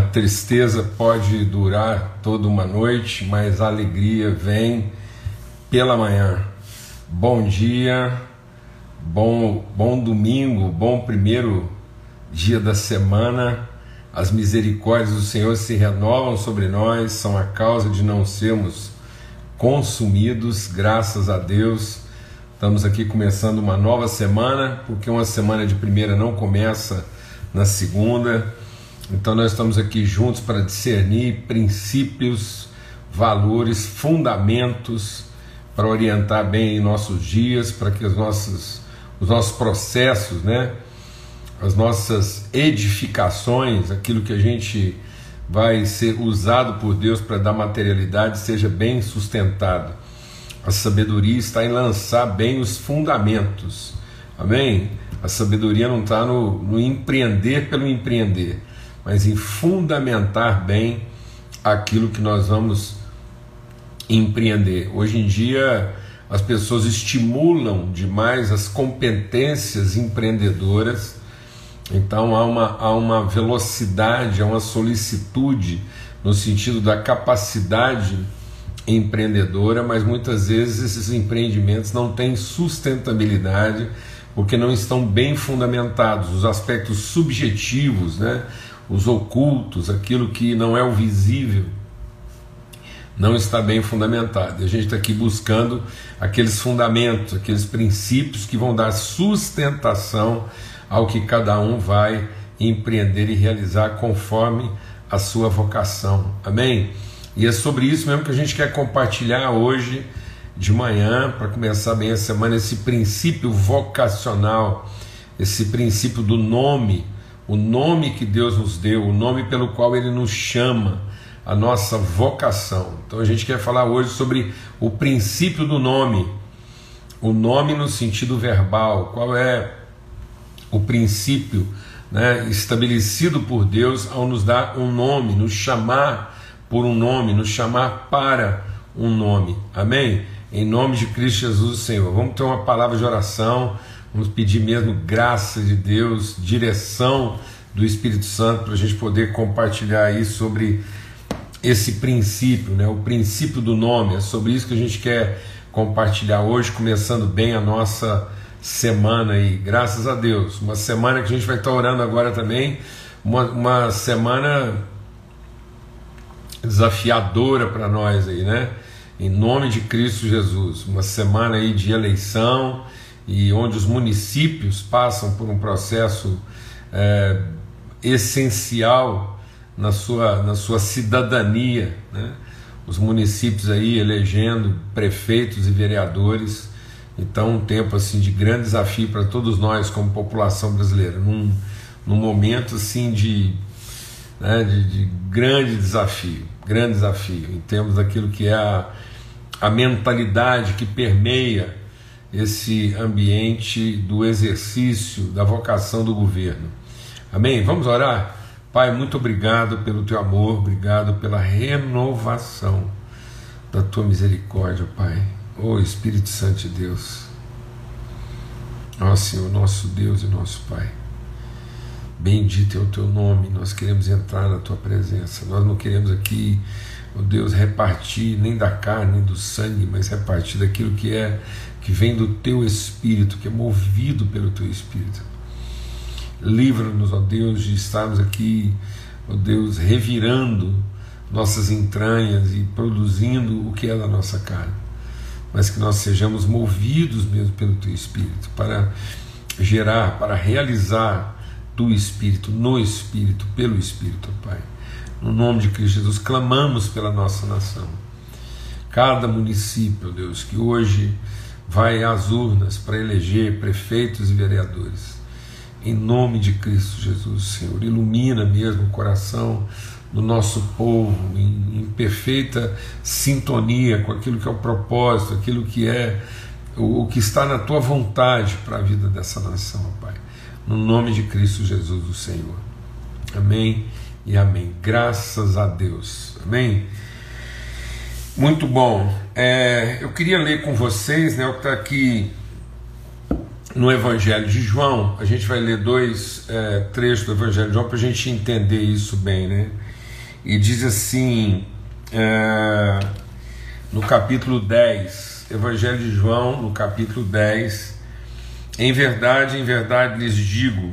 A tristeza pode durar toda uma noite, mas a alegria vem pela manhã. Bom dia, bom, bom domingo, bom primeiro dia da semana. As misericórdias do Senhor se renovam sobre nós, são a causa de não sermos consumidos, graças a Deus. Estamos aqui começando uma nova semana, porque uma semana de primeira não começa na segunda. Então nós estamos aqui juntos para discernir princípios, valores, fundamentos para orientar bem em nossos dias, para que os nossos, os nossos processos, né, as nossas edificações, aquilo que a gente vai ser usado por Deus para dar materialidade, seja bem sustentado. A sabedoria está em lançar bem os fundamentos. Amém? A sabedoria não está no, no empreender pelo empreender mas em fundamentar bem aquilo que nós vamos empreender. Hoje em dia, as pessoas estimulam demais as competências empreendedoras, então há uma, há uma velocidade, há uma solicitude no sentido da capacidade empreendedora, mas muitas vezes esses empreendimentos não têm sustentabilidade porque não estão bem fundamentados, os aspectos subjetivos, né? Os ocultos, aquilo que não é o visível, não está bem fundamentado. E a gente está aqui buscando aqueles fundamentos, aqueles princípios que vão dar sustentação ao que cada um vai empreender e realizar conforme a sua vocação. Amém? E é sobre isso mesmo que a gente quer compartilhar hoje de manhã, para começar bem a semana, esse princípio vocacional, esse princípio do nome o nome que Deus nos deu, o nome pelo qual Ele nos chama, a nossa vocação. Então a gente quer falar hoje sobre o princípio do nome, o nome no sentido verbal, qual é o princípio né, estabelecido por Deus ao nos dar um nome, nos chamar por um nome, nos chamar para um nome. Amém? Em nome de Cristo Jesus, Senhor. Vamos ter uma palavra de oração Vamos pedir mesmo graça de Deus, direção do Espírito Santo para a gente poder compartilhar aí sobre esse princípio, né? o princípio do nome. É sobre isso que a gente quer compartilhar hoje, começando bem a nossa semana aí. Graças a Deus. Uma semana que a gente vai estar orando agora também, uma, uma semana desafiadora para nós aí, né? Em nome de Cristo Jesus. Uma semana aí de eleição e onde os municípios passam por um processo é, essencial na sua, na sua cidadania, né? os municípios aí elegendo prefeitos e vereadores, então um tempo assim de grande desafio para todos nós como população brasileira, num, num momento assim de, né, de, de grande desafio, grande desafio em termos daquilo que é a, a mentalidade que permeia esse ambiente do exercício da vocação do governo. Amém? Vamos orar? Pai, muito obrigado pelo teu amor, obrigado pela renovação da tua misericórdia, Pai. Ó oh, Espírito Santo de Deus. Ó oh, Senhor, nosso Deus e nosso Pai. Bendito é o teu nome, nós queremos entrar na tua presença. Nós não queremos aqui, ó oh Deus, repartir nem da carne, nem do sangue, mas repartir daquilo que é que vem do teu espírito, que é movido pelo teu espírito. Livra-nos, ó Deus, de estarmos aqui, ó Deus, revirando nossas entranhas e produzindo o que é da nossa carne, mas que nós sejamos movidos mesmo pelo teu espírito para gerar, para realizar do espírito, no espírito, pelo espírito, Pai. No nome de Cristo Jesus, clamamos pela nossa nação. Cada município, Deus, que hoje vai às urnas para eleger prefeitos e vereadores. Em nome de Cristo Jesus, Senhor, ilumina mesmo o coração do nosso povo em, em perfeita sintonia com aquilo que é o propósito, aquilo que é o, o que está na tua vontade para a vida dessa nação, Pai. No nome de Cristo Jesus, o Senhor. Amém e amém. Graças a Deus. Amém. Muito bom. É, eu queria ler com vocês né, o que está aqui no Evangelho de João, a gente vai ler dois é, trechos do Evangelho de João para a gente entender isso bem, né? E diz assim, é, no capítulo 10, Evangelho de João, no capítulo 10, em verdade, em verdade lhes digo,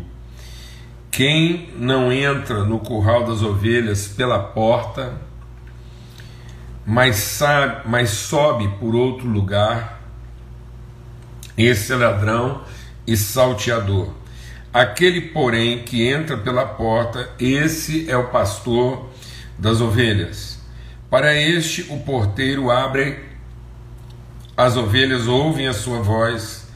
quem não entra no curral das ovelhas pela porta, mas, sabe, mas sobe por outro lugar, esse é ladrão e salteador. Aquele, porém, que entra pela porta, esse é o pastor das ovelhas. Para este, o porteiro abre, as ovelhas ouvem a sua voz,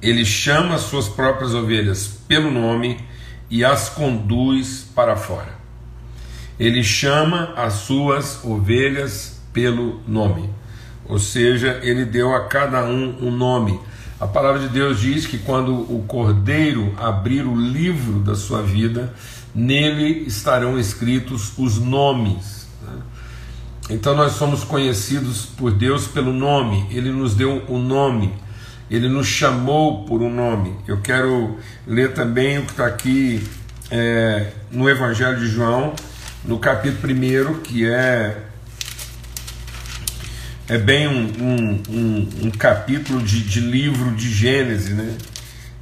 ele chama as suas próprias ovelhas pelo nome e as conduz para fora. Ele chama as suas ovelhas pelo nome, ou seja, ele deu a cada um um nome a palavra de Deus diz que quando o cordeiro abrir o livro da sua vida, nele estarão escritos os nomes. Né? Então nós somos conhecidos por Deus pelo nome, ele nos deu o um nome, ele nos chamou por um nome. Eu quero ler também o que está aqui é, no Evangelho de João, no capítulo 1, que é é bem um, um, um, um capítulo de, de, livro de Gênesis, né?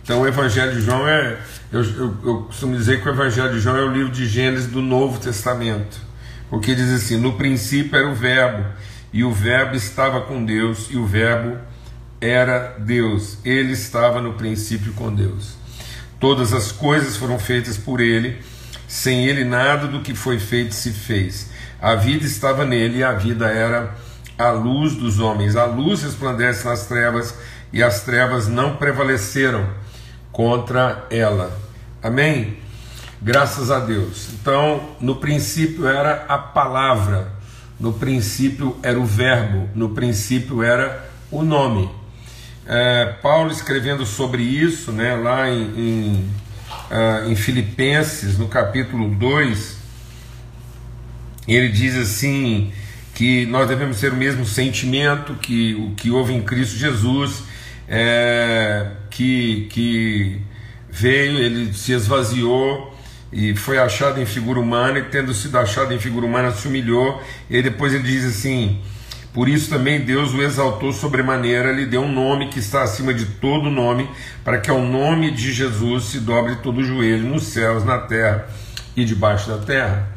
Então o Evangelho de João é. Eu, eu, eu, costumo dizer que o Evangelho de João é o livro de Gênesis do Novo Testamento. Porque diz assim: no princípio era o Verbo, e o Verbo estava com Deus, e o Verbo era Deus. Ele estava no princípio com Deus. Todas as coisas foram feitas por ele, sem ele nada do que foi feito se fez. A vida estava nele, e a vida era a luz dos homens. A luz resplandece nas trevas e as trevas não prevaleceram contra ela. Amém? Graças a Deus. Então, no princípio era a palavra, no princípio era o verbo, no princípio era o nome. É, Paulo escrevendo sobre isso, né, lá em, em, uh, em Filipenses, no capítulo 2, ele diz assim: que nós devemos ter o mesmo sentimento que o que houve em Cristo Jesus, é, que, que veio, ele se esvaziou e foi achado em figura humana, e tendo sido achado em figura humana, se humilhou, e depois ele diz assim: por isso também Deus o exaltou sobremaneira, lhe deu um nome que está acima de todo nome, para que ao nome de Jesus se dobre todo o joelho nos céus, na terra e debaixo da terra.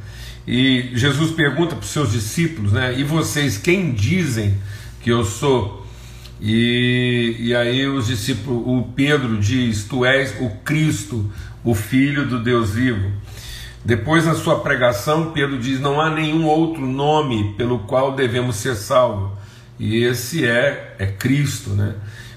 E Jesus pergunta para os seus discípulos, né? E vocês quem dizem que eu sou? E, e aí os discípulos, o Pedro diz: Tu és o Cristo, o Filho do Deus vivo. Depois, na sua pregação, Pedro diz: Não há nenhum outro nome pelo qual devemos ser salvos. E esse é, é Cristo, né?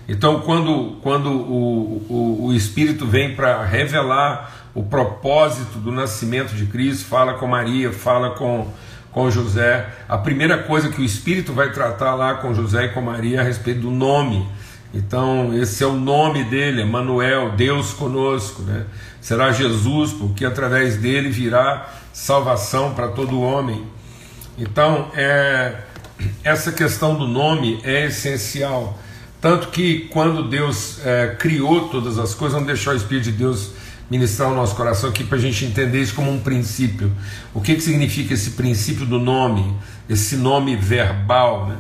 Então, quando, quando o, o, o Espírito vem para revelar o propósito do nascimento de Cristo, fala com Maria, fala com, com José. A primeira coisa que o Espírito vai tratar lá com José e com Maria é a respeito do nome. Então, esse é o nome dele, Manuel, Deus conosco, né? Será Jesus, porque através dele virá salvação para todo homem. Então, é, essa questão do nome é essencial. Tanto que quando Deus é, criou todas as coisas, não deixou o Espírito de Deus ministrar o nosso coração aqui para a gente entender isso como um princípio. O que, que significa esse princípio do nome, esse nome verbal, né?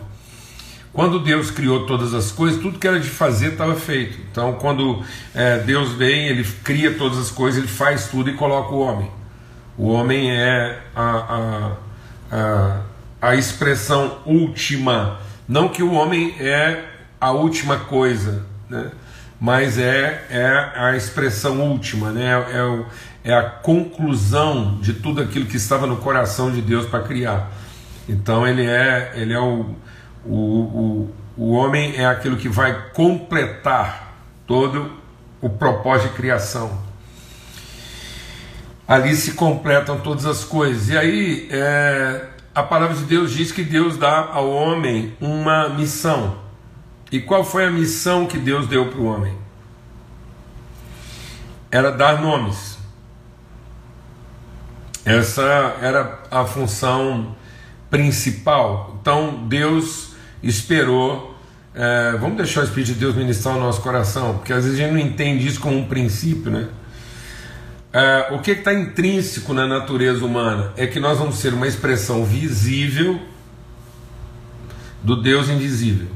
Quando Deus criou todas as coisas, tudo que era de fazer estava feito. Então, quando é, Deus vem, Ele cria todas as coisas, Ele faz tudo e coloca o homem. O homem é a, a, a, a expressão última. Não que o homem é a última coisa, né? Mas é, é a expressão última, né? é, é a conclusão de tudo aquilo que estava no coração de Deus para criar. Então ele é, ele é o, o, o, o homem é aquilo que vai completar todo o propósito de criação. Ali se completam todas as coisas. E aí é, a palavra de Deus diz que Deus dá ao homem uma missão. E qual foi a missão que Deus deu para o homem? Era dar nomes. Essa era a função principal. Então Deus esperou É, vamos deixar o Espírito de Deus ministrar o nosso coração, porque às vezes a gente não entende isso como um princípio, né? É, o que está intrínseco na natureza humana é que nós vamos ser uma expressão visível do Deus invisível.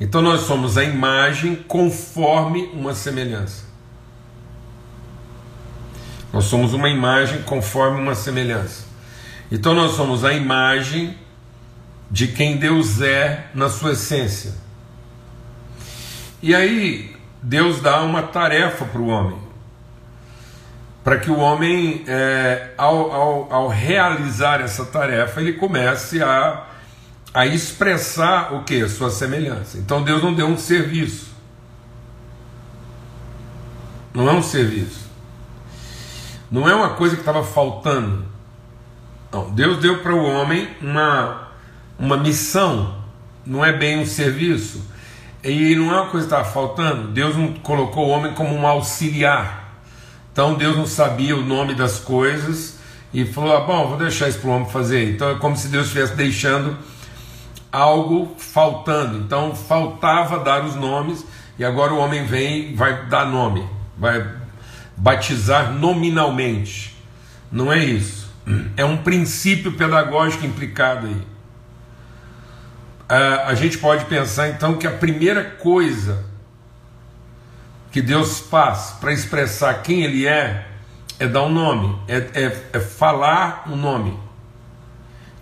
Então nós somos a imagem conforme uma semelhança. Nós somos uma imagem conforme uma semelhança. Então nós somos a imagem de quem Deus é na sua essência. E aí Deus dá uma tarefa para o homem, para que o homem, é, ao, ao, ao realizar essa tarefa, ele comece a, a expressar o que? Sua semelhança. Então Deus não deu um serviço. Não é um serviço. Não é uma coisa que estava faltando. Não, Deus deu para o homem uma, uma missão, não é bem um serviço. E não é uma coisa que estava faltando. Deus não colocou o homem como um auxiliar. Então Deus não sabia o nome das coisas e falou: ah, bom, vou deixar isso para o homem fazer. Então é como se Deus estivesse deixando algo faltando. Então faltava dar os nomes e agora o homem vem vai dar nome, vai batizar nominalmente. Não é isso. É um princípio pedagógico implicado aí. a gente pode pensar então que a primeira coisa que Deus faz para expressar quem Ele é é dar um nome, é, é, é falar um nome.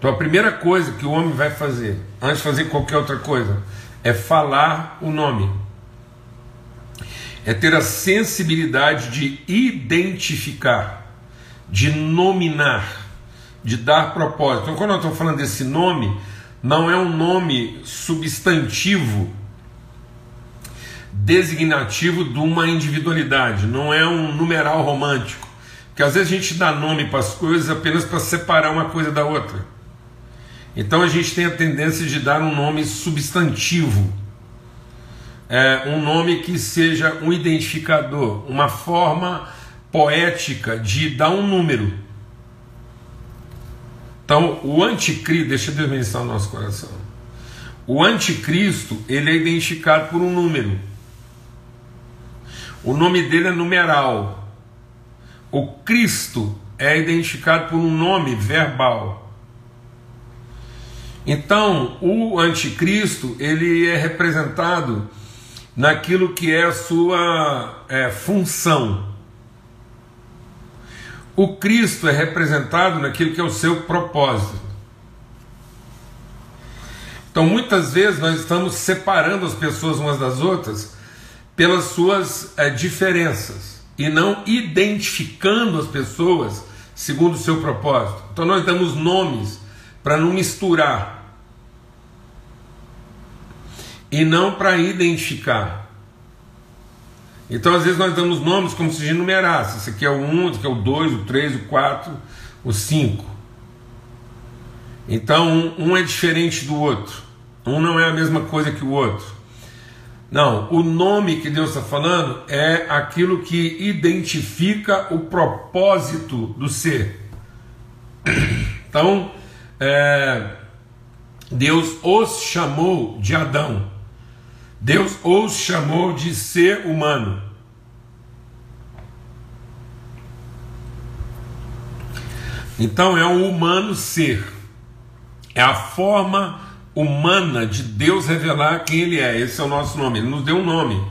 Então a primeira coisa que o homem vai fazer, antes de fazer qualquer outra coisa, é falar o nome é ter a sensibilidade de identificar, de nominar, de dar propósito. Então, quando eu estou falando desse nome, não é um nome substantivo designativo de uma individualidade, não é um numeral romântico. Porque às vezes a gente dá nome para as coisas apenas para separar uma coisa da outra. Então a gente tem a tendência de dar um nome substantivo é, um nome que seja um identificador, uma forma poética de dar um número. Então, o anticristo, deixa Deus ministrar o nosso coração. O anticristo, ele é identificado por um número. O nome dele é numeral. O Cristo é identificado por um nome verbal. Então, o anticristo, ele é representado naquilo que é a sua é, função. O Cristo é representado naquilo que é o seu propósito. Então, muitas vezes nós estamos separando as pessoas umas das outras pelas suas é, diferenças e não identificando as pessoas segundo o seu propósito. Então, nós damos nomes para não misturar e não para identificar. Então, às vezes, nós damos nomes como se enumerasse. Esse aqui é o 1, esse aqui é o 2, o 3, o 4, o 5. Então, um é diferente do outro. Um não é a mesma coisa que o outro. Não, o nome que Deus está falando é aquilo que identifica o propósito do ser. Então, é, Deus os chamou de Adão. Deus os chamou de ser humano. Então é o humano ser, é a forma humana de Deus revelar quem Ele é. Esse é o nosso nome. Ele nos deu um nome.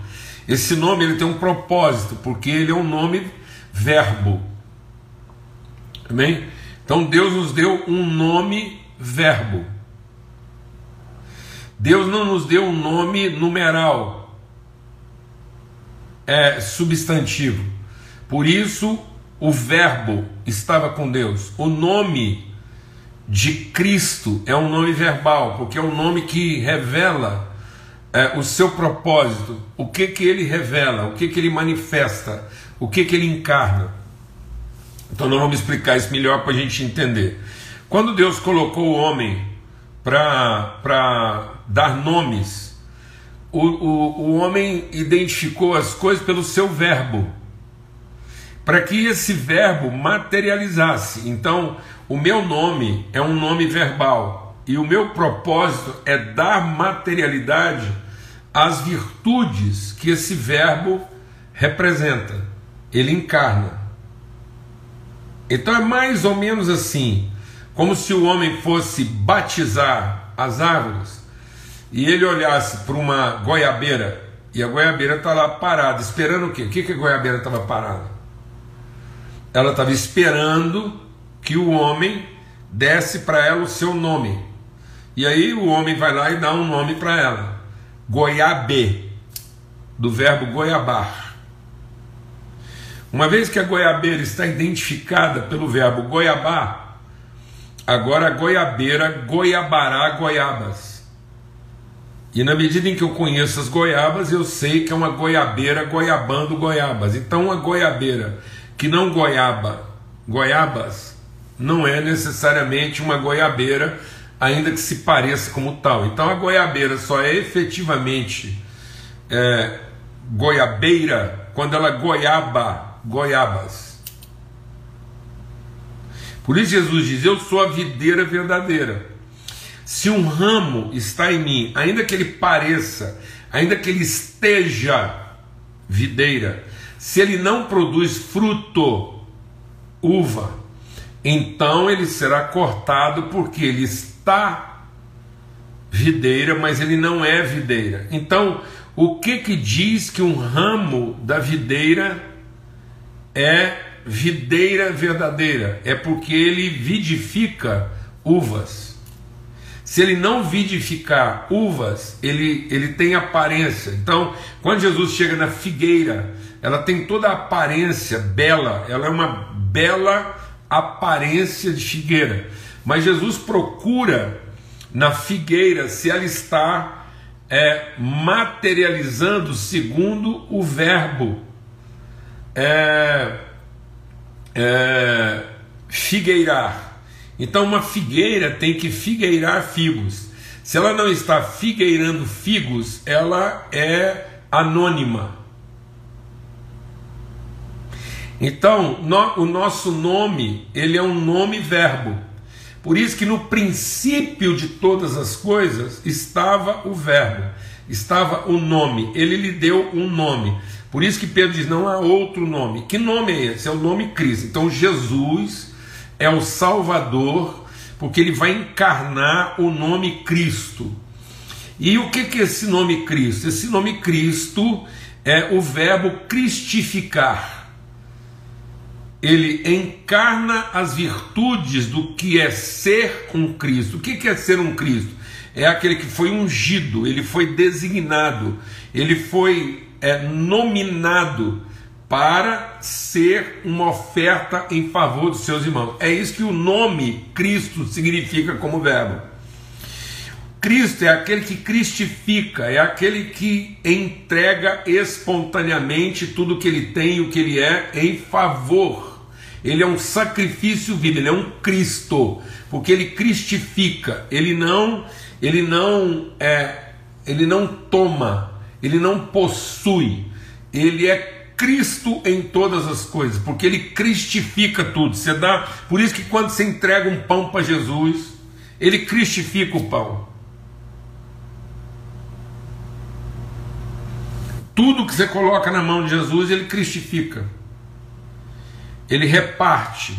Esse nome ele tem um propósito, porque ele é um nome verbo. Amém? Então Deus nos deu um nome verbo. Deus não nos deu um nome numeral, é substantivo. Por isso o Verbo estava com Deus. O nome de Cristo é um nome verbal, porque é um nome que revela é, o seu propósito, o que que ele revela, o que que ele manifesta, o que que ele encarna. Então nós vamos explicar isso melhor para a gente entender. Quando Deus colocou o homem para dar nomes. O, o, o homem identificou as coisas pelo seu verbo, para que esse verbo materializasse. Então, o meu nome é um nome verbal. e o meu propósito é dar materialidade às virtudes que esse verbo representa, ele encarna. Então é mais ou menos assim, como se o homem fosse batizar as árvores e ele olhasse para uma goiabeira e a goiabeira está lá parada, esperando o quê? O que, que a goiabeira estava parada? Ela estava esperando que o homem desse para ela o seu nome. E aí o homem vai lá e dá um nome para ela: Goiabê, do verbo goiabar. Uma vez que a goiabeira está identificada pelo verbo goiabá, agora goiabeira goiabará goiabas. E na medida em que eu conheço as goiabas, eu sei que é uma goiabeira goiabando goiabas. Então, uma goiabeira que não goiaba goiabas não é necessariamente uma goiabeira, ainda que se pareça como tal. Então, a goiabeira só é efetivamente é, goiabeira quando ela goiaba goiabas. Por isso, Jesus diz: Eu sou a videira verdadeira. Se um ramo está em mim, ainda que ele pareça, ainda que ele esteja videira, se ele não produz fruto, uva, então ele será cortado porque ele está videira, mas ele não é videira. Então, o que que diz que um ramo da videira é videira verdadeira? É porque ele vidifica uvas. Se ele não vidificar uvas, ele, ele tem aparência. Então, quando Jesus chega na figueira, ela tem toda a aparência bela, ela é uma bela aparência de figueira. Mas Jesus procura na figueira se ela está é, materializando segundo o verbo é, é, figueirar. Então, uma figueira tem que figueirar figos. Se ela não está figueirando figos, ela é anônima. Então, no, o nosso nome, ele é um nome verbo. Por isso que no princípio de todas as coisas estava o verbo, estava o nome. Ele lhe deu um nome. Por isso que Pedro diz: não há outro nome. Que nome é esse? É o nome Cristo. Então, Jesus é o Salvador, porque ele vai encarnar o nome Cristo. E o que é esse nome Cristo? Esse nome Cristo é o verbo cristificar. Ele encarna as virtudes do que é ser um Cristo. O que é ser um Cristo? É aquele que foi ungido, ele foi designado, ele foi é, nominado para ser uma oferta em favor dos seus irmãos. É isso que o nome Cristo significa como verbo. Cristo é aquele que cristifica, é aquele que entrega espontaneamente tudo o que ele tem e o que ele é em favor. Ele é um sacrifício vivo, ele é um Cristo, porque ele cristifica, ele não, ele não é, ele não toma, ele não possui, ele é Cristo em todas as coisas, porque ele cristifica tudo. Você dá, por isso que quando você entrega um pão para Jesus, ele cristifica o pão. Tudo que você coloca na mão de Jesus, ele cristifica. Ele reparte,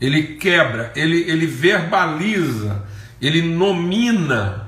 ele quebra, ele, ele verbaliza, ele nomina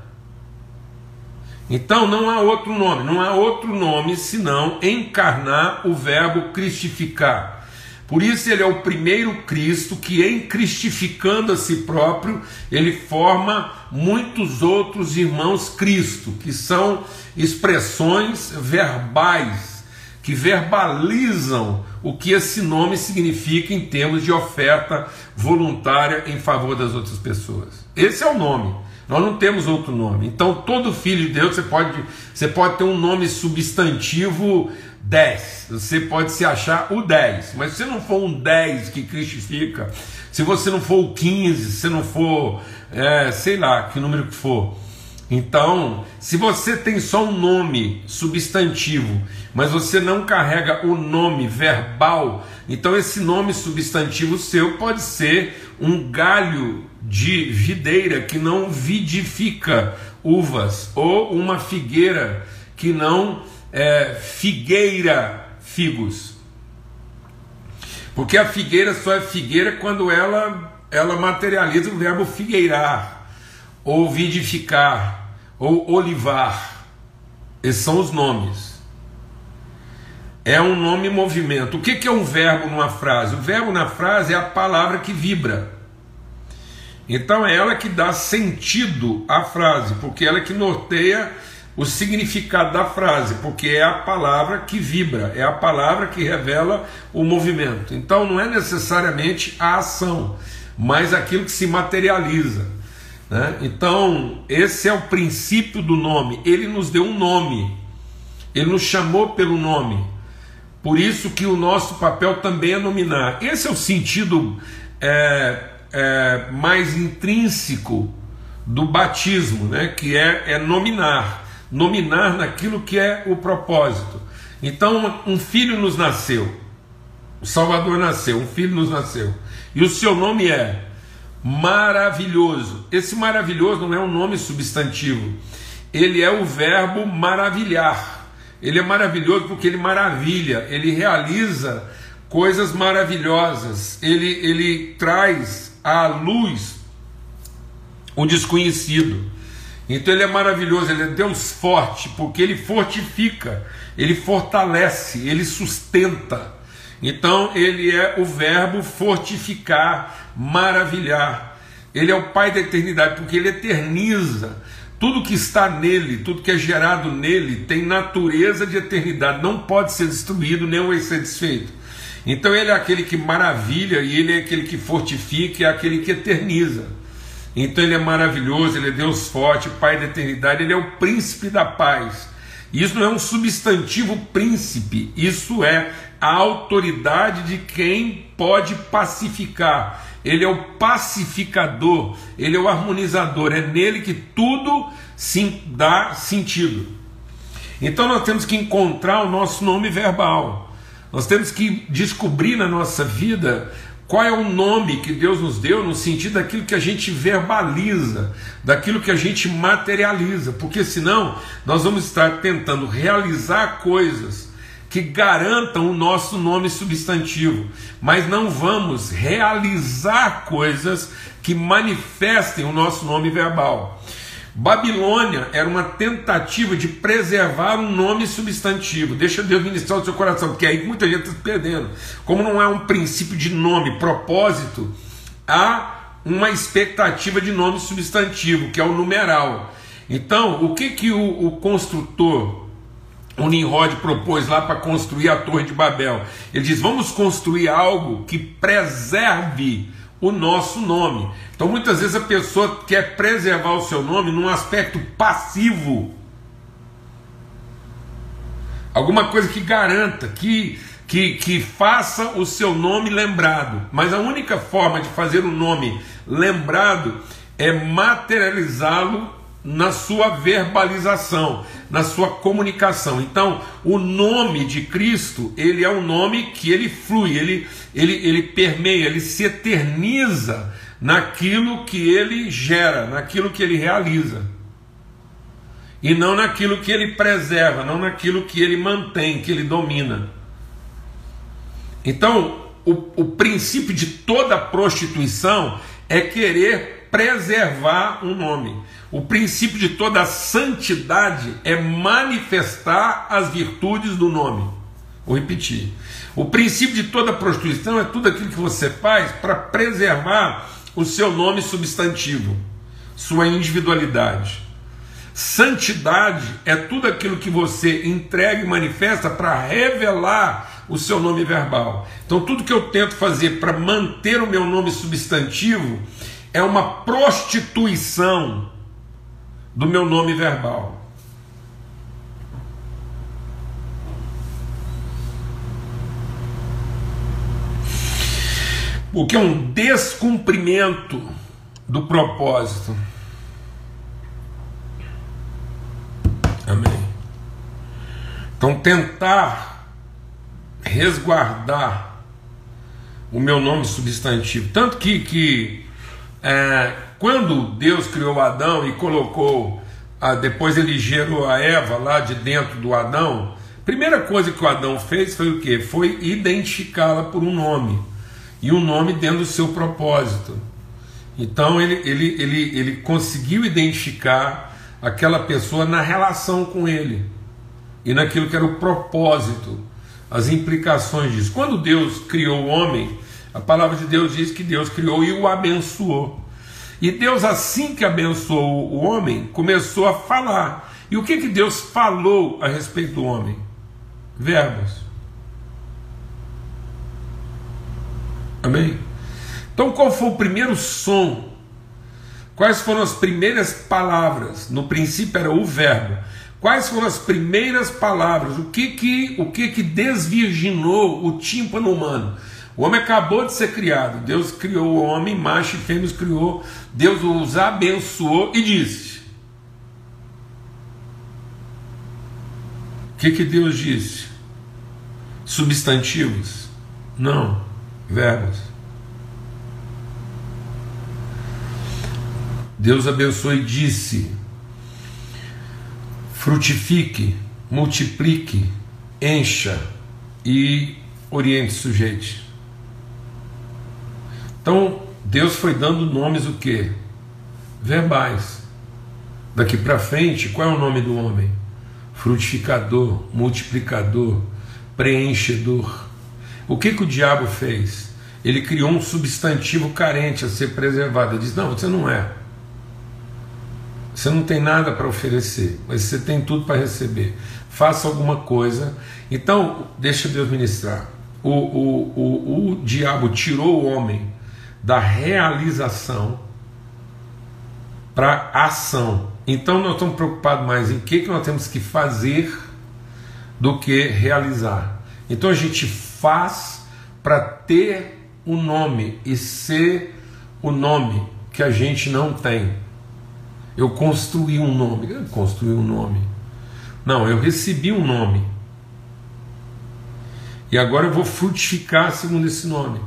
então não há outro nome, não há outro nome senão encarnar o verbo cristificar. Por isso ele é o primeiro Cristo que, em cristificando a si próprio, ele forma muitos outros irmãos Cristo, que são expressões verbais, que verbalizam o que esse nome significa em termos de oferta voluntária em favor das outras pessoas. Esse é o nome. Nós não temos outro nome. Então, todo filho de Deus, você pode, você pode ter um nome substantivo 10. Você pode se achar o 10. Mas se não for um 10 que cristifica, se você não for o 15, se não for, é, sei lá, que número que for. Então, se você tem só um nome substantivo, mas você não carrega o nome verbal, então esse nome substantivo seu pode ser um galho de videira que não vidifica uvas, ou uma figueira que não é, figueira figos. Porque a figueira só é figueira quando ela, ela materializa o verbo figueirar, ou vidificar, ou olivar. Esses são os nomes. É um nome movimento. O que é um verbo numa frase? O verbo na frase é a palavra que vibra. Então é ela que dá sentido à frase, porque ela é que norteia o significado da frase, porque é a palavra que vibra, é a palavra que revela o movimento. Então não é necessariamente a ação, mas aquilo que se materializa. Né? Então, esse é o princípio do nome. Ele nos deu um nome, ele nos chamou pelo nome. Por isso que o nosso papel também é nominar. Esse é o sentido é, é, mais intrínseco do batismo, né? que é, é nominar nominar naquilo que é o propósito. Então, um filho nos nasceu, o Salvador nasceu, um filho nos nasceu, e o seu nome é maravilhoso. Esse maravilhoso não é um nome substantivo, ele é o verbo maravilhar. Ele é maravilhoso porque ele maravilha, ele realiza coisas maravilhosas, ele, ele traz à luz o desconhecido. Então ele é maravilhoso, ele é Deus forte, porque ele fortifica, ele fortalece, ele sustenta. Então ele é o verbo fortificar, maravilhar. Ele é o Pai da eternidade, porque ele eterniza. Tudo que está nele, tudo que é gerado nele, tem natureza de eternidade, não pode ser destruído, nem vai ser desfeito. Então ele é aquele que maravilha e ele é aquele que fortifica, é aquele que eterniza. Então ele é maravilhoso, ele é Deus forte, Pai da eternidade, ele é o príncipe da paz. Isso não é um substantivo príncipe, isso é a autoridade de quem pode pacificar. Ele é o pacificador, ele é o harmonizador, é nele que tudo se dá sentido. Então nós temos que encontrar o nosso nome verbal. Nós temos que descobrir na nossa vida qual é o nome que Deus nos deu no sentido daquilo que a gente verbaliza, daquilo que a gente materializa, porque senão nós vamos estar tentando realizar coisas que garantam o nosso nome substantivo, mas não vamos realizar coisas que manifestem o nosso nome verbal. Babilônia era uma tentativa de preservar um nome substantivo. Deixa Deus ministrar o seu coração, porque aí muita gente está se perdendo. Como não é um princípio de nome, propósito, há uma expectativa de nome substantivo, que é o numeral. Então, o que, que o, o construtor, o Nimrod, propôs lá para construir a Torre de Babel? Ele diz: vamos construir algo que preserve o nosso nome. Então muitas vezes a pessoa quer preservar o seu nome num aspecto passivo. Alguma coisa que garanta, que, que, que faça o seu nome lembrado. Mas a única forma de fazer o nome lembrado é materializá-lo na sua verbalização, na sua comunicação. Então, o nome de Cristo, ele é um nome que ele flui, ele, ele, ele permeia, ele se eterniza naquilo que ele gera, naquilo que ele realiza. E não naquilo que ele preserva, não naquilo que ele mantém, que ele domina. Então, o, o princípio de toda prostituição é querer preservar um nome. O princípio de toda santidade é manifestar as virtudes do nome. Vou repetir. O princípio de toda prostituição é tudo aquilo que você faz para preservar o seu nome substantivo, sua individualidade. Santidade é tudo aquilo que você entrega e manifesta para revelar o seu nome verbal. Então, tudo que eu tento fazer para manter o meu nome substantivo é uma prostituição do meu nome verbal. O que é um descumprimento do propósito. Amém. Então, tentar resguardar o meu nome substantivo. Tanto que, que é, quando Deus criou Adão e colocou, a, depois ele gerou a Eva lá de dentro do Adão, primeira coisa que o Adão fez foi o que? Foi identificá-la por um nome. E um nome dentro do seu propósito. Então ele, ele, ele, ele conseguiu identificar aquela pessoa na relação com ele e naquilo que era o propósito, as implicações disso. Quando Deus criou o homem, a palavra de Deus diz que Deus criou e o abençoou. E Deus, assim que abençoou o homem, começou a falar. E o que, que Deus falou a respeito do homem? Verbos. Amém? Então, qual foi o primeiro som? Quais foram as primeiras palavras? No princípio era o verbo. Quais foram as primeiras palavras? O que que, o que, que desvirginou o tímpano humano? O homem acabou de ser criado. Deus criou o homem, macho e fêmea os criou. Deus os abençoou e disse: O que, que Deus disse? Substantivos? Não, verbos. Deus abençoou e disse: frutifique, multiplique, encha e oriente sujeito. Então, Deus foi dando nomes o que? Verbais. Daqui para frente, qual é o nome do homem? Frutificador, multiplicador, preenchedor. O que, que o diabo fez? Ele criou um substantivo carente a ser preservado. Ele diz: Não, você não é. Você não tem nada para oferecer, mas você tem tudo para receber. Faça alguma coisa. Então, deixa Deus ministrar. O, o, o, o diabo tirou o homem da realização para ação. Então, nós estamos preocupados mais em que, que nós temos que fazer do que realizar. Então, a gente faz para ter o um nome e ser o nome que a gente não tem. Eu construí um nome. Eu construí um nome. Não, eu recebi um nome. E agora eu vou frutificar segundo esse nome.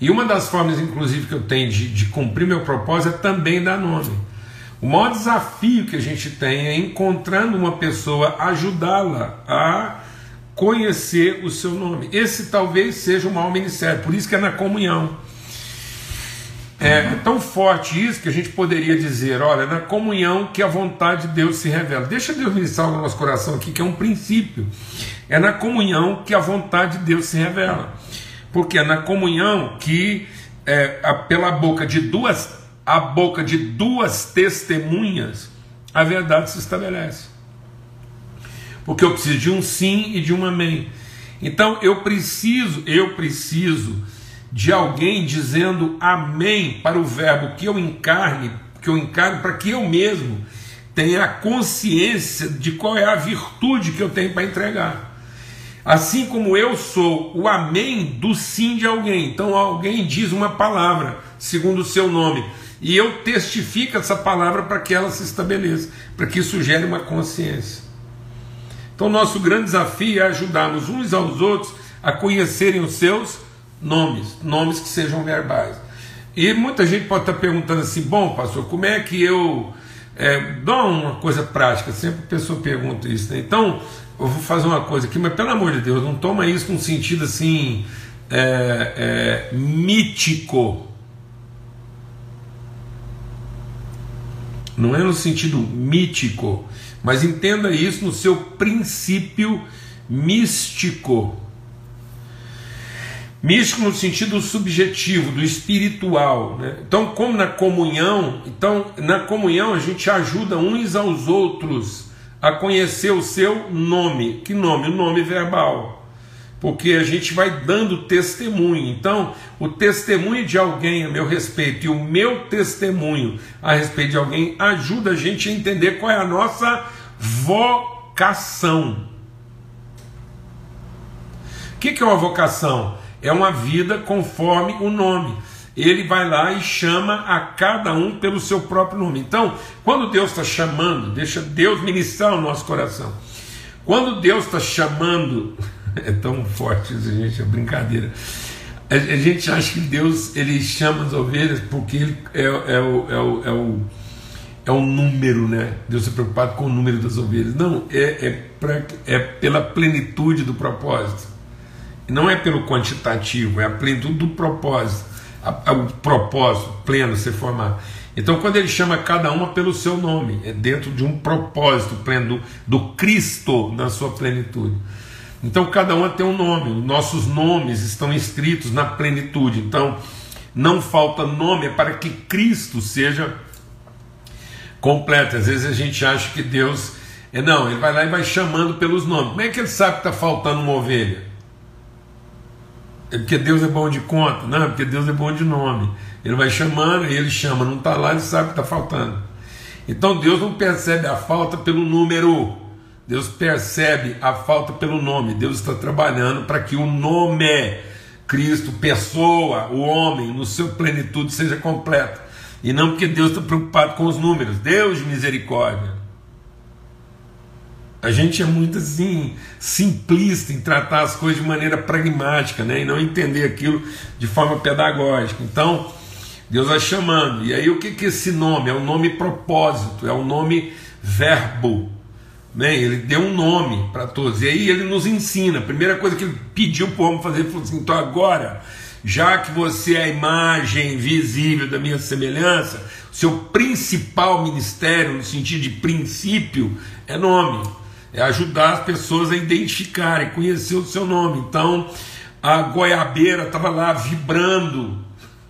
E uma das formas, inclusive, que eu tenho de, de cumprir meu propósito é também dar nome. O maior desafio que a gente tem é encontrando uma pessoa, ajudá-la a conhecer o seu nome. Esse talvez seja o maior ministério, por isso que é na comunhão. É tão forte isso que a gente poderia dizer: olha, na comunhão que a vontade de Deus se revela. Deixa Deus ministrar no nosso coração aqui, que é um princípio. É na comunhão que a vontade de Deus se revela. Porque é na comunhão que, é, a, pela boca de duas, a boca de duas testemunhas, a verdade se estabelece. Porque eu preciso de um sim e de um amém. Então eu preciso, eu preciso de alguém dizendo amém para o verbo que eu encarne, que eu encarne para que eu mesmo tenha a consciência de qual é a virtude que eu tenho para entregar. Assim como eu sou o amém do sim de alguém. Então alguém diz uma palavra segundo o seu nome e eu testifico essa palavra para que ela se estabeleça, para que isso gere uma consciência. Então nosso grande desafio é ajudarmos uns aos outros a conhecerem os seus nomes, nomes que sejam verbais. E muita gente pode estar perguntando assim: bom, pastor, como é que eu é, dou uma coisa prática? Sempre a pessoa pergunta isso. Né? Então, eu vou fazer uma coisa aqui, mas pelo amor de Deus, não toma isso num sentido assim é, é, mítico. Não é no sentido mítico, mas entenda isso no seu princípio místico. Místico no sentido subjetivo, do espiritual. Né? Então, como na comunhão, então na comunhão a gente ajuda uns aos outros a conhecer o seu nome. Que nome? O nome verbal. Porque a gente vai dando testemunho. Então, o testemunho de alguém a meu respeito e o meu testemunho a respeito de alguém ajuda a gente a entender qual é a nossa vocação. O que é uma vocação? É uma vida conforme o nome. Ele vai lá e chama a cada um pelo seu próprio nome. Então, quando Deus está chamando, deixa Deus ministrar o nosso coração. Quando Deus está chamando, é tão forte isso, gente, é brincadeira. A gente acha que Deus ele chama as ovelhas porque ele é, é, o, é, o, é, o, é o número, né? Deus é preocupado com o número das ovelhas. Não, é, é, pra, é pela plenitude do propósito. Não é pelo quantitativo, é a plenitude do propósito. A, o propósito pleno ser formado. Então, quando ele chama cada uma pelo seu nome, é dentro de um propósito pleno do, do Cristo na sua plenitude. Então cada uma tem um nome, nossos nomes estão escritos na plenitude. Então não falta nome é para que Cristo seja completo. Às vezes a gente acha que Deus é não, ele vai lá e vai chamando pelos nomes. Como é que ele sabe que está faltando uma ovelha? É porque Deus é bom de conta? Não, é porque Deus é bom de nome. Ele vai chamando e ele chama, não está lá, ele sabe que está faltando. Então Deus não percebe a falta pelo número. Deus percebe a falta pelo nome. Deus está trabalhando para que o nome Cristo, pessoa, o homem, no seu plenitude seja completo. E não porque Deus está preocupado com os números. Deus de misericórdia. A gente é muito assim, simplista em tratar as coisas de maneira pragmática, né? E não entender aquilo de forma pedagógica. Então, Deus vai chamando. E aí o que, que é esse nome? É um nome propósito, é um nome verbo. Né? Ele deu um nome para todos. E aí ele nos ensina. A primeira coisa que ele pediu para o homem fazer, ele falou assim: então agora, já que você é a imagem visível da minha semelhança, seu principal ministério, no sentido de princípio, é nome. É ajudar as pessoas a identificarem, conhecer o seu nome. Então, a goiabeira estava lá vibrando,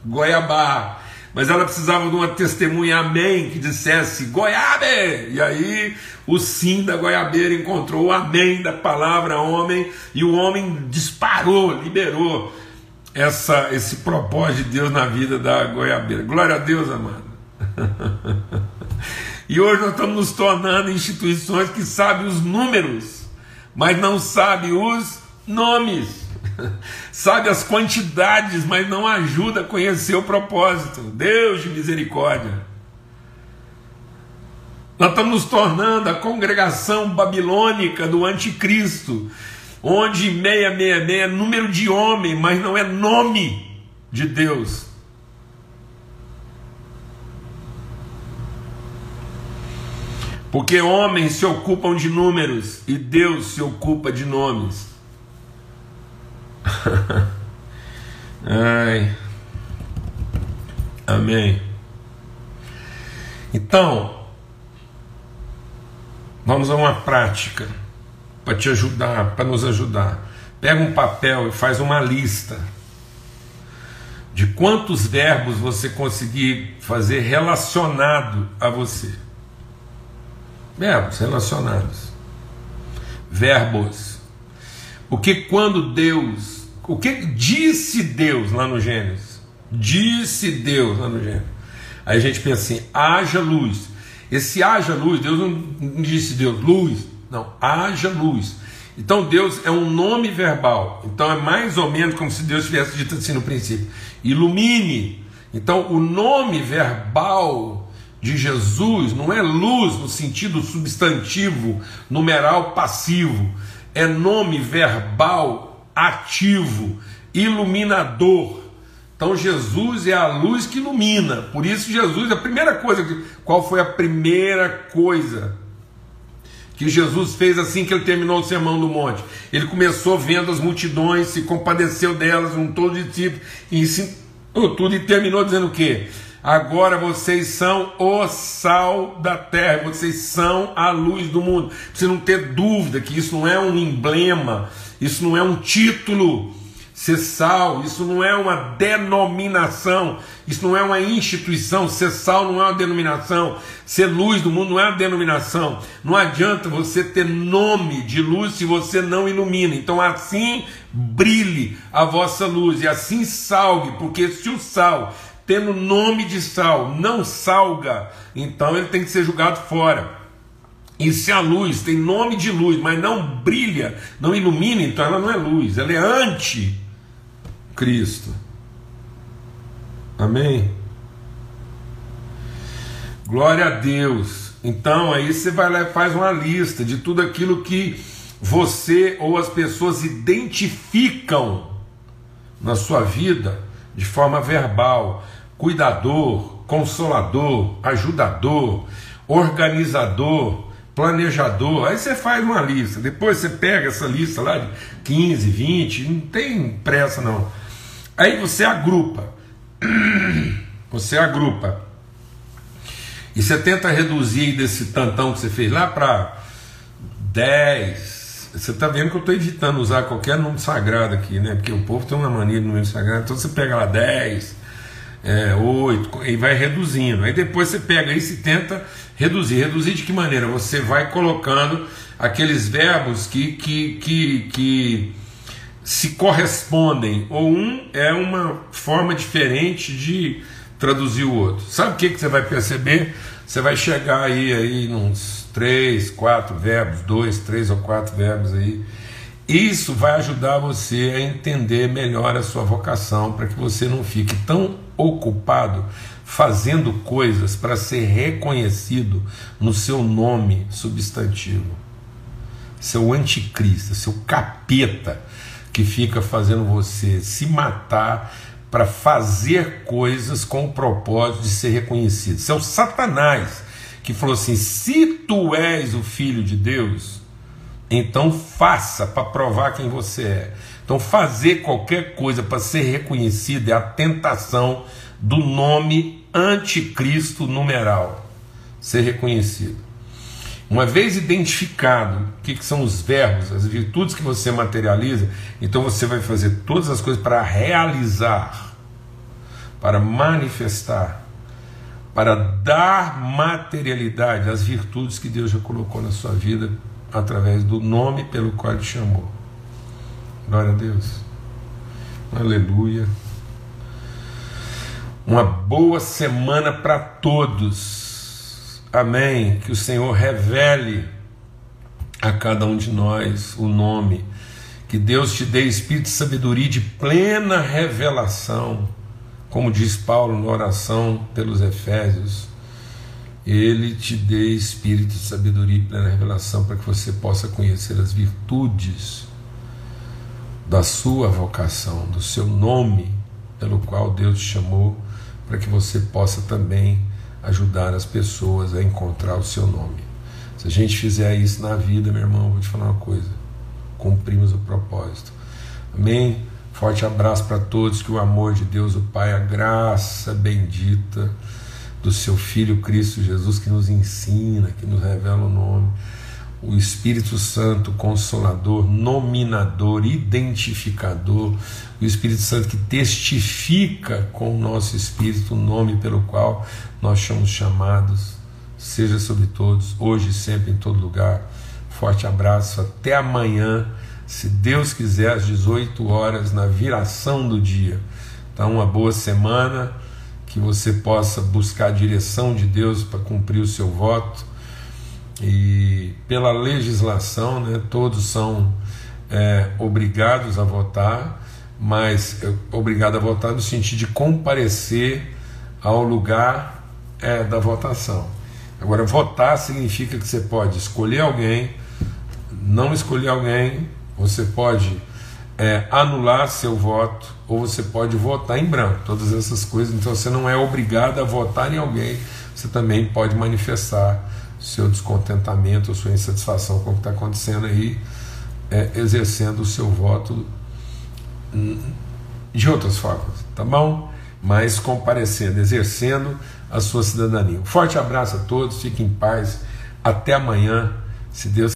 goiabá mas ela precisava de uma testemunha amém que dissesse goiabe, e aí o sim da goiabeira encontrou o amém da palavra homem, e o homem disparou, liberou essa, esse propósito de Deus na vida da goiabeira. Glória a Deus, amado. e hoje nós estamos nos tornando instituições que sabem os números, mas não sabem os nomes. sabe as quantidades, mas não ajuda a conhecer o propósito. Deus de misericórdia. Nós estamos nos tornando a congregação babilônica do anticristo, onde 666 é número de homem, mas não é nome de Deus. Porque homens se ocupam de números e Deus se ocupa de nomes. Ai. Amém. Então, vamos a uma prática para te ajudar, para nos ajudar. Pega um papel e faz uma lista de quantos verbos você conseguir fazer relacionado a você. Verbos relacionados. Verbos. Porque quando Deus o que disse Deus lá no Gênesis? Disse Deus lá no Gênesis. Aí a gente pensa assim: haja luz. Esse haja luz, Deus não disse Deus, luz. Não, haja luz. Então Deus é um nome verbal. Então é mais ou menos como se Deus tivesse dito assim no princípio: ilumine. Então o nome verbal de Jesus não é luz no sentido substantivo, numeral passivo. É nome verbal ativo, iluminador. Então Jesus é a luz que ilumina. Por isso Jesus, a primeira coisa, qual foi a primeira coisa que Jesus fez assim que ele terminou o sermão do monte? Ele começou vendo as multidões, se compadeceu delas, um todo discípulos, e ensinou tudo e terminou dizendo o quê? Agora vocês são o sal da terra, vocês são a luz do mundo. Você não ter dúvida que isso não é um emblema, isso não é um título. Ser sal, isso não é uma denominação, isso não é uma instituição. Ser sal não é uma denominação. Ser luz do mundo não é uma denominação. Não adianta você ter nome de luz se você não ilumina. Então, assim brilhe a vossa luz e assim salgue, porque se o sal, tendo nome de sal, não salga, então ele tem que ser julgado fora. E se a luz tem nome de luz, mas não brilha, não ilumina, então ela não é luz, ela é anti-Cristo. Amém? Glória a Deus. Então aí você vai lá e faz uma lista de tudo aquilo que você ou as pessoas identificam na sua vida de forma verbal, cuidador, consolador, ajudador, organizador, planejador. Aí você faz uma lista, depois você pega essa lista lá de 15, 20, não tem pressa não. Aí você agrupa. Você agrupa. E você tenta reduzir desse tantão que você fez lá para 10. Você está vendo que eu estou evitando usar qualquer número sagrado aqui, né? Porque o povo tem uma mania de número sagrado. Então você pega lá 10, é, 8 e vai reduzindo. Aí depois você pega isso e tenta reduzir. Reduzir de que maneira? Você vai colocando aqueles verbos que, que, que, que se correspondem, ou um é uma forma diferente de traduzir o outro. Sabe o que, que você vai perceber? Você vai chegar aí, aí uns três, quatro verbos, dois, três ou quatro verbos aí. Isso vai ajudar você a entender melhor a sua vocação, para que você não fique tão ocupado fazendo coisas para ser reconhecido no seu nome substantivo. Seu anticristo, seu capeta que fica fazendo você se matar para fazer coisas com o propósito de ser reconhecido. Seu Satanás que falou assim: se tu és o filho de Deus, então faça para provar quem você é. Então, fazer qualquer coisa para ser reconhecido é a tentação do nome anticristo numeral. Ser reconhecido. Uma vez identificado o que, que, são os verbos, as virtudes que você materializa, então você vai fazer todas as coisas para realizar, para manifestar, para dar materialidade às virtudes que Deus já colocou na sua vida através do nome pelo qual Ele chamou. Glória a Deus. Aleluia. Uma boa semana para todos. Amém. Que o Senhor revele a cada um de nós o nome. Que Deus te dê espírito de sabedoria de plena revelação, como diz Paulo na oração pelos Efésios. Ele te dê espírito de sabedoria e plena revelação para que você possa conhecer as virtudes da sua vocação, do seu nome pelo qual Deus te chamou, para que você possa também ajudar as pessoas a encontrar o seu nome. Se a gente fizer isso na vida, meu irmão, vou te falar uma coisa: cumprimos o propósito. Amém? Forte abraço para todos, que o amor de Deus, o Pai, a graça bendita do seu Filho Cristo Jesus, que nos ensina, que nos revela o nome o Espírito Santo consolador, nominador, identificador, o Espírito Santo que testifica com o nosso espírito o nome pelo qual nós somos chamados, seja sobre todos, hoje e sempre, em todo lugar. Forte abraço, até amanhã, se Deus quiser, às 18 horas, na viração do dia. Então, uma boa semana, que você possa buscar a direção de Deus para cumprir o seu voto e pela legislação, né, todos são é, obrigados a votar, mas é, obrigado a votar no sentido de comparecer ao lugar é, da votação. Agora, votar significa que você pode escolher alguém, não escolher alguém, você pode é, anular seu voto ou você pode votar em branco. Todas essas coisas, então você não é obrigado a votar em alguém, você também pode manifestar seu descontentamento, sua insatisfação com o que está acontecendo aí, é, exercendo o seu voto de outras formas, tá bom? Mas comparecendo, exercendo a sua cidadania. Um forte abraço a todos, fiquem em paz, até amanhã, se Deus